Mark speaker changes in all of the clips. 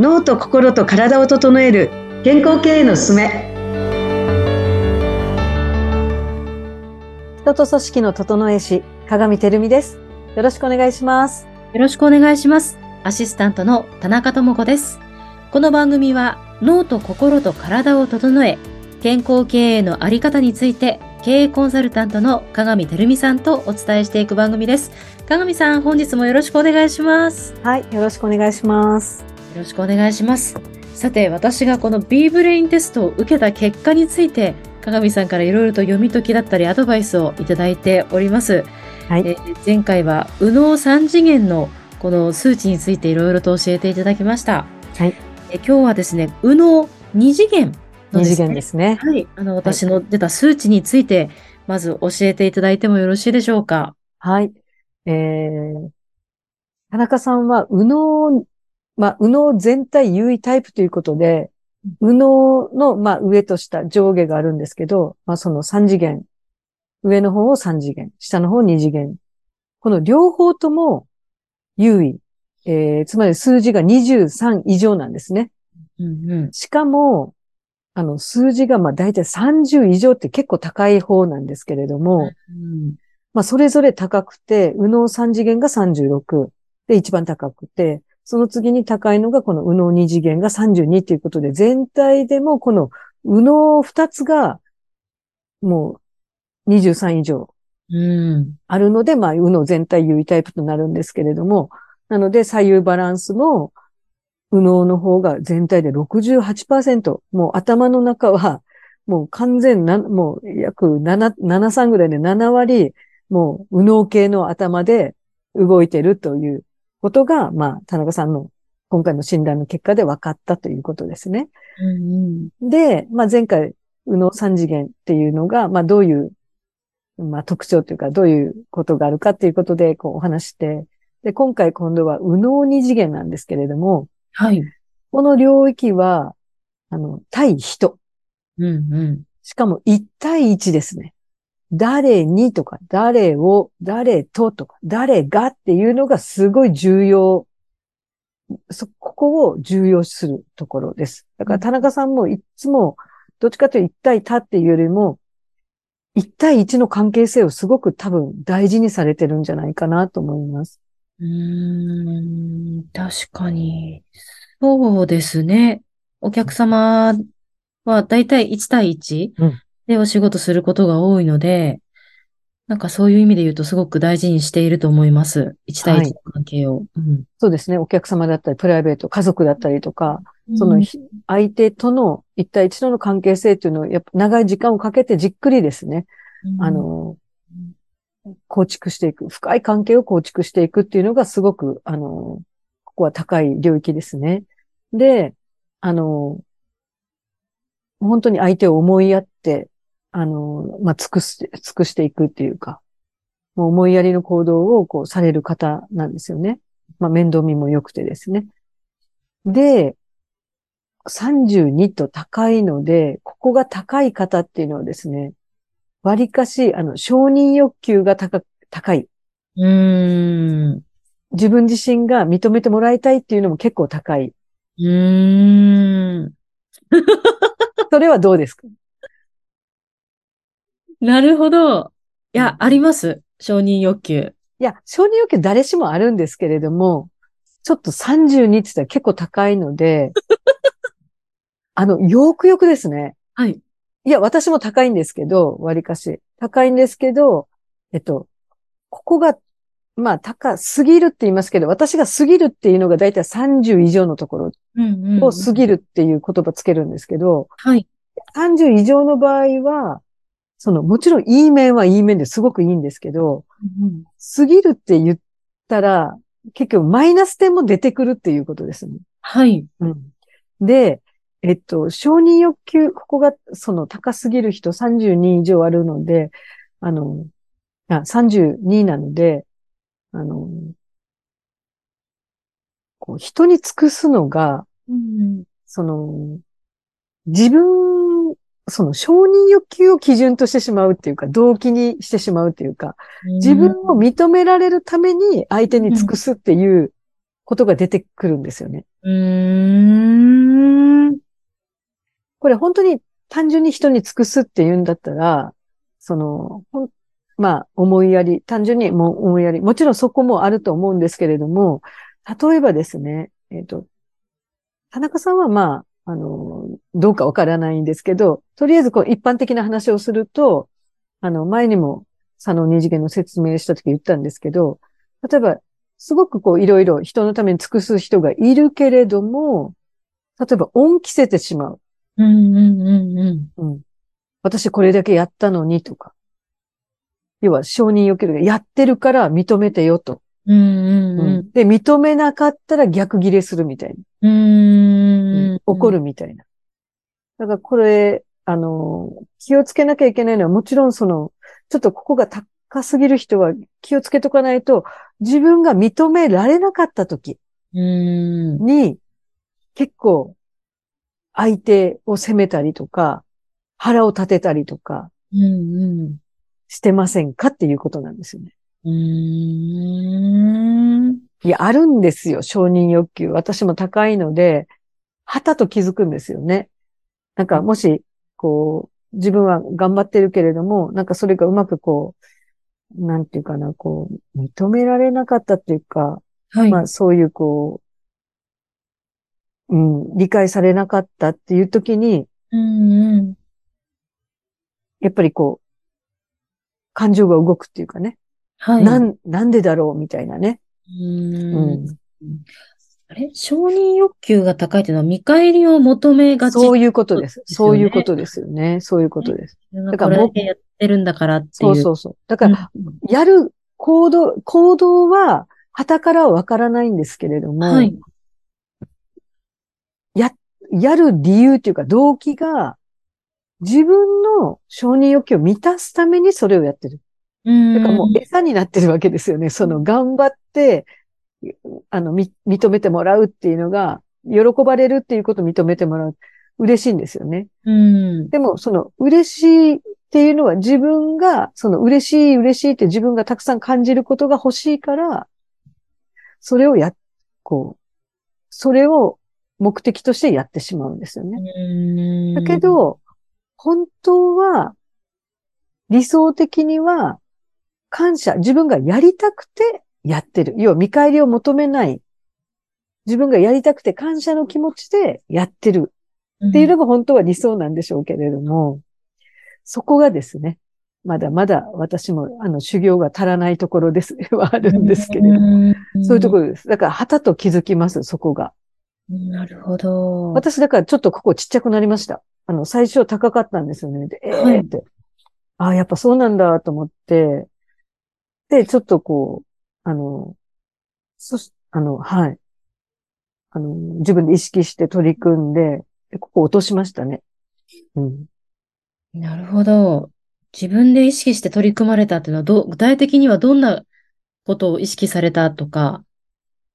Speaker 1: 脳と心と体を整える健康経営のすすめ。人と組織の整え師鏡てるみです。よろしくお願いします。
Speaker 2: よろしくお願いします。アシスタントの田中智子です。この番組は脳と心と体を整え健康経営のあり方について経営コンサルタントの鏡てるみさんとお伝えしていく番組です。鏡さん本日もよろしくお願いします。
Speaker 1: はいよろしくお願いします。
Speaker 2: よろしくお願いします。さて、私がこの B ブレインテストを受けた結果について、鏡さんからいろいろと読み解きだったりアドバイスをいただいております。はい、え前回は右脳3次元のこの数値についていろいろと教えていただきました。はい、え今日はですね、右脳2次元
Speaker 1: の、ね、2次元ですね。
Speaker 2: はい。あの、私の出た数値について、まず教えていただいてもよろしいでしょうか？
Speaker 1: はい。えー、田中さんは、右脳まあ、右脳全体優位タイプということで、右脳の、まあ、上と下、上下があるんですけど、まあ、その3次元。上の方を3次元、下の方2次元。この両方とも優位。えー、つまり数字が23以上なんですね。うんうん、しかも、あの、数字がまあ大体30以上って結構高い方なんですけれども、うん、まあそれぞれ高くて、右脳3次元が36で一番高くて、その次に高いのがこの右脳二次元が32ということで、全体でもこの右脳二つがもう23以上あるので、うん、まあ右脳全体優位タイプとなるんですけれども、なので左右バランスも右脳の方が全体で68%、もう頭の中はもう完全な、もう約7、73ぐらいで7割、もう右脳系の頭で動いてるということが、まあ、田中さんの今回の診断の結果で分かったということですね。うんうん、で、まあ、前回、右脳三次元っていうのが、まあ、どういう、まあ、特徴というか、どういうことがあるかっていうことで、こう、お話して、で、今回今度は右脳二次元なんですけれども、はい。この領域は、あの、対人。うんうん。しかも一対一ですね。誰にとか、誰を、誰ととか、誰がっていうのがすごい重要。そ、ここを重要視するところです。だから田中さんもいつも、どっちかというと一対他っていうよりも、一対一の関係性をすごく多分大事にされてるんじゃないかなと思います。
Speaker 2: うーん、確かに。そうですね。お客様はだいたい1対1、うん、でお仕事することが多いので、なんかそういう意味で言うとすごく大事にしていると思います。一対一の関係を、はい
Speaker 1: うん、そうですね。お客様だったり、プライベート、家族だったりとか、うん、その相手との一対一との関係性というのを、やっぱ長い時間をかけてじっくりですね。うん、あの、構築していく、深い関係を構築していくっていうのがすごく、あの、ここは高い領域ですね。で、あの、本当に相手を思いやって、あの、まあ、尽くす、尽くしていくっていうか、もう思いやりの行動をこうされる方なんですよね。まあ、面倒見も良くてですね。で、32と高いので、ここが高い方っていうのはですね、割かし、あの、承認欲求が高、高い。うん。自分自身が認めてもらいたいっていうのも結構高い。うん。それはどうですか？
Speaker 2: なるほど。いや、あります。承認欲求。
Speaker 1: いや、承認欲求誰しもあるんですけれども、ちょっと32って言ったら結構高いので、あの、よくよくですね。はい。いや、私も高いんですけど、割かし。高いんですけど、えっと、ここが、まあ、高すぎるって言いますけど、私が過ぎるっていうのがだいたい30以上のところを過ぎるっていう言葉つけるんですけど、はい。30以上の場合は、その、もちろんいい面はいい面ですごくいいんですけど、うん、過ぎるって言ったら、結局マイナス点も出てくるっていうことですね。はい。うん、で、えっと、承認欲求、ここがその高すぎる人32以上あるので、あの、あ32なので、あの、こう人に尽くすのが、うん、その、自分その承認欲求を基準としてしまうっていうか、動機にしてしまうっていうか、自分を認められるために相手に尽くすっていうことが出てくるんですよね。
Speaker 2: うーん。
Speaker 1: これ本当に単純に人に尽くすって言うんだったら、その、まあ、思いやり、単純にも思いやり、もちろんそこもあると思うんですけれども、例えばですね、えっ、と、田中さんはまあ、あの、どうかわからないんですけど、とりあえずこう一般的な話をすると、あの、前にも佐野二次元の説明した時言ったんですけど、例えば、すごくこういろいろ人のために尽くす人がいるけれども、例えば恩着せてしまう。
Speaker 2: うんうんうんうん。
Speaker 1: うん。私これだけやったのにとか。要は承認欲求がやってるから認めてよと。
Speaker 2: うんうんうん。
Speaker 1: で、認めなかったら逆ギレするみたいな。
Speaker 2: うーん。
Speaker 1: 怒るみたいな。だからこれ、あの、気をつけなきゃいけないのはもちろんその、ちょっとここが高すぎる人は気をつけとかないと、自分が認められなかった時
Speaker 2: うん。
Speaker 1: に、結構、相手を責めたりとか、腹を立てたりとか。してませんかっていうことなんですよね。
Speaker 2: うーん。
Speaker 1: いや、あるんですよ、承認欲求。私も高いので、はたと気づくんですよね。なんか、もし、こう、自分は頑張ってるけれども、なんかそれがうまくこう、なんていうかな、こう、認められなかったっていうか、
Speaker 2: はい。
Speaker 1: まあそういうこう、うん、理解されなかったっていう時に、
Speaker 2: うんうん。
Speaker 1: やっぱりこう、感情が動くっていうかね、
Speaker 2: はい。
Speaker 1: なん、なんでだろうみたいなね。
Speaker 2: う。
Speaker 1: うんん。
Speaker 2: あれ？承認欲求が高いっていうのは見返りを求めがち。
Speaker 1: そういうことです。そういうことですよね。そういうことです。
Speaker 2: だ
Speaker 1: だから
Speaker 2: やってるんだからっていう。
Speaker 1: そうそうそう。だから、
Speaker 2: うん
Speaker 1: やる行動、行動は、旗からはわからないんですけれども、
Speaker 2: はい。
Speaker 1: や、やる理由っていうか動機が、自分の承認欲求を満たすためにそれをやってる。
Speaker 2: うん。
Speaker 1: だからもう餌になってるわけですよね。その頑張って、あの、み、認めてもらうっていうのが、喜ばれるっていうことを認めてもらう。嬉しいんですよね。
Speaker 2: うん。
Speaker 1: でも、その嬉しいっていうのは自分が、その嬉しい嬉しいって自分がたくさん感じることが欲しいから、それをや、こう、それを目的としてやってしまうんですよね。
Speaker 2: うん
Speaker 1: だけ、ど、本当は、理想的には、感謝、自分がやりたくてやってる。要は見返りを求めない。自分がやりたくて感謝の気持ちでやってる。っていうのが本当は理想なんでしょうけれども、そこがですね、まだまだ私もあの修行が足らないところです、はあるんですけれども、
Speaker 2: ど
Speaker 1: そういうところです。だから、はたと気づきます、そこが。
Speaker 2: なるほど。
Speaker 1: 私、だからちょっとここちっちゃくなりました。あの、最初高かったんですよね。でえ
Speaker 2: はい
Speaker 1: ーって。ああ、やっぱそうなんだと思って、で、ちょっとこう、あの、そし、あの、はい。あの、自分で意識して取り組んで、でここ落としましたね。うん。
Speaker 2: なるほど。自分で意識して取り組まれたっていうのは、ど、具体的にはどんなことを意識されたとか？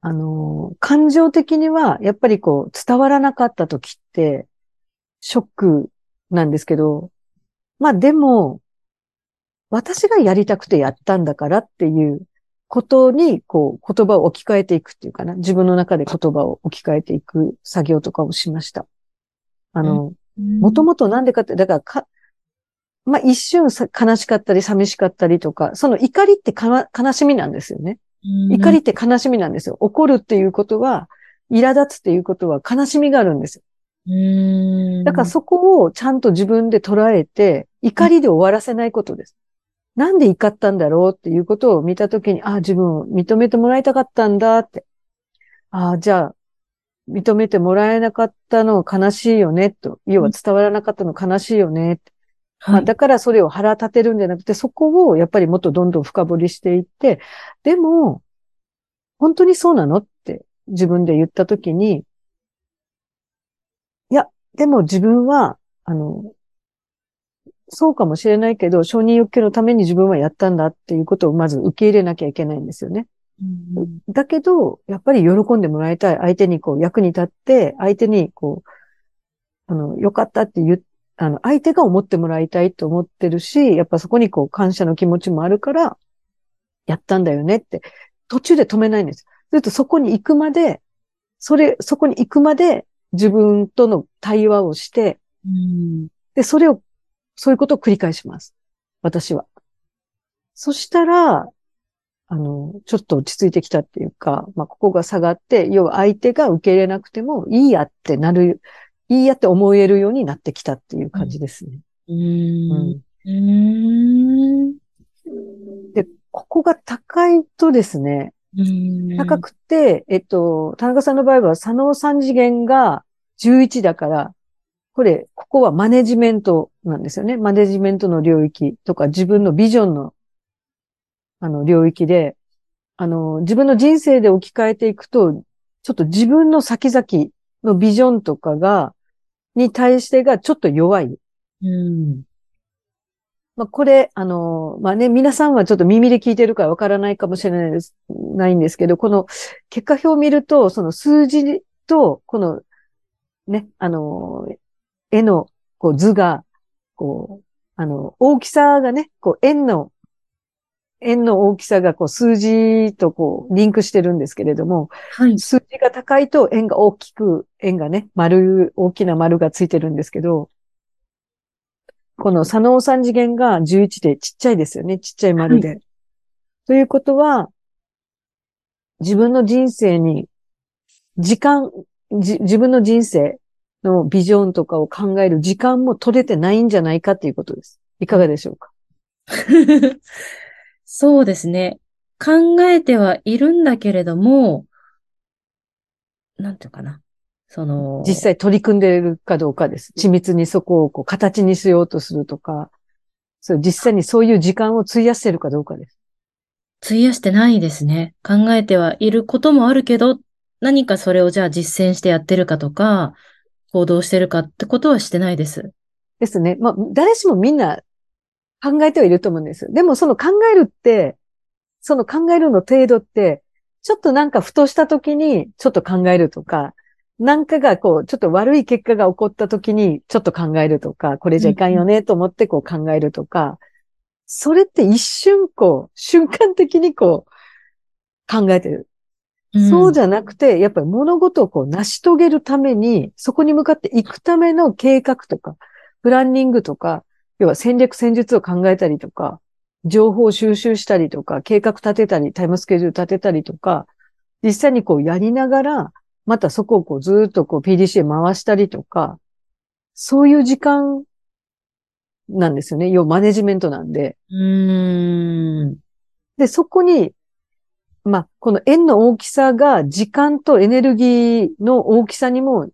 Speaker 1: あの、感情的には、やっぱりこう、伝わらなかった時って、ショックなんですけど、まあでも、私がやりたくてやったんだからっていうことに、こう、言葉を置き換えていくっていうかな。自分の中で言葉を置き換えていく作業とかをしました。あの、もともとなんでかって、だからか、まあ一瞬さ悲しかったり寂しかったりとか、その怒りって悲しみなんですよね。怒りって悲しみなんですよ。怒るっていうことは、苛立つっていうことは悲しみがあるんですよ。
Speaker 2: うん。
Speaker 1: だからそこをちゃんと自分で捉えて、怒りで終わらせないことです。なんで怒ったんだろうっていうことを見たときに、ああ、自分を認めてもらいたかったんだって。ああ、じゃあ、認めてもらえなかったの悲しいよね、と。要は伝わらなかったの悲しいよね、ってまあ、
Speaker 2: はい。
Speaker 1: だからそれを腹立てるんじゃなくて、そこをやっぱりもっとどんどん深掘りしていって、でも、本当にそうなのって自分で言ったときに、いや、でも自分は、あの、そうかもしれないけど、承認欲求のために自分はやったんだっていうことをまず受け入れなきゃいけないんですよね。
Speaker 2: うん
Speaker 1: だけど、やっぱり喜んでもらいたい。相手にこう役に立って、相手にこう、あの、よかったって言う、あの、相手が思ってもらいたいと思ってるし、やっぱそこにこう感謝の気持ちもあるから、やったんだよねって、途中で止めないんです。するとそこに行くまで、それ、そこに行くまで自分との対話をして、
Speaker 2: うん、
Speaker 1: で、それを、そういうことを繰り返します。私は。そしたら、あの、ちょっと落ち着いてきたっていうか、まあ、ここが下がって、要は相手が受け入れなくてもいいやってなる、いいやって思えるようになってきたっていう感じですね。
Speaker 2: うん。うん。
Speaker 1: で、ここが高いとですね、高くて、えっと、田中さんの場合は、左脳三次元が11だから、これ、ここはマネジメントなんですよね。マネジメントの領域とか自分のビジョンの、あの、領域で、あの、自分の人生で置き換えていくと、ちょっと自分の先々のビジョンとかが、に対してがちょっと弱い。
Speaker 2: うん。
Speaker 1: まあ、これ、あの、まあね、皆さんはちょっと耳で聞いてるからわからないかもしれないです、ないんですけど、この結果表を見ると、その数字と、この、ね、あの、絵の、こう図が、こう、あの、大きさがね、こう、円の、円の大きさがこう数字とこうリンクしてるんですけれども、
Speaker 2: はい、
Speaker 1: 数字が高いと円が大きく、円がね、丸、大きな丸がついてるんですけど、この左脳三次元が11でちっちゃいですよね。ちっちゃい丸で。はい、ということは、自分の人生に、時間、自分の人生のビジョンとかを考える時間も取れてないんじゃないかっていうことです。いかがでしょうか？
Speaker 2: そうですね。考えてはいるんだけれども、なんていうかな。その、
Speaker 1: 実際取り組んでいるかどうかです。緻密にそこをこう形にしようとするとか、そう実際にそういう時間を費やしてるかどうかです。
Speaker 2: 費やしてないですね。考えてはいることもあるけど、何かそれをじゃあ実践してやってるかとか、行動してるかってことはしてないです。
Speaker 1: ですね。まあ、誰しもみんな考えてはいると思うんです。でもその考えるって、その考えるの程度って、ちょっとなんかふとした時にちょっと考えるとか、なんかがこう、ちょっと悪い結果が起こった時にちょっと考えるとか、これじゃいかんよねと思ってこう考えるとか、それって一瞬こう、瞬間的にこう、考えてる。そうじゃなくて、やっぱり物事をこう成し遂げるために、そこに向かっていくための計画とか、プランニングとか、要は戦略戦術を考えたりとか、情報を収集したりとか、計画立てたり、タイムスケジュール立てたりとか、実際にこうやりながら、またそこをこうずっとこう PDCA 回したりとか、そういう時間なんですよね。要マネジメントなんで。
Speaker 2: うん。
Speaker 1: で、そこに、まあ、この円の大きさが時間とエネルギーの大きさにも、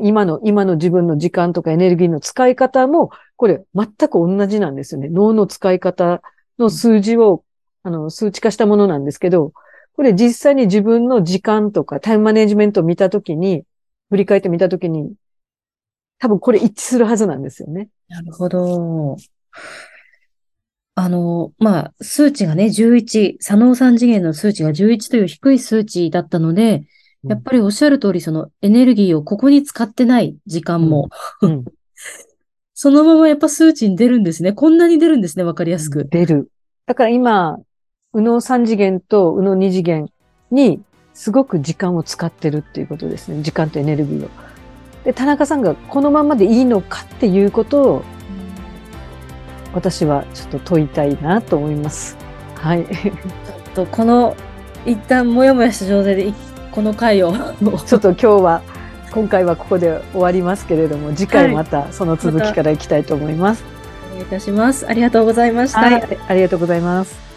Speaker 1: 今の、今の自分の時間とかエネルギーの使い方も、これ全く同じなんですよね。脳の使い方の数字を、あの、数値化したものなんですけど、これ実際に自分の時間とかタイムマネジメントを見たときに、振り返ってみたときに、多分これ一致するはずなんですよね。
Speaker 2: なるほど。あの、まあ、数値がね、11、左脳三次元の数値が11という低い数値だったので、やっぱりおっしゃる通り、そのエネルギーをここに使ってない時間も、
Speaker 1: うんうん、
Speaker 2: そのままやっぱ数値に出るんですね。こんなに出るんですね、わかりやすく。
Speaker 1: 出る。だから今、右脳三次元と右脳二次元にすごく時間を使ってるっていうことですね。時間とエネルギーを。で、田中さんがこのままでいいのかっていうことを、私はちょっと問いたいなと思います。はい。ちょ
Speaker 2: っとこの、一旦もやもやした状態で、この回を。
Speaker 1: ちょっと今日は、今回はここで終わりますけれども、次回またその続きからいきたいと思います。
Speaker 2: はい、お願いいたします。ありがとうございました。
Speaker 1: はい、ありがとうございます。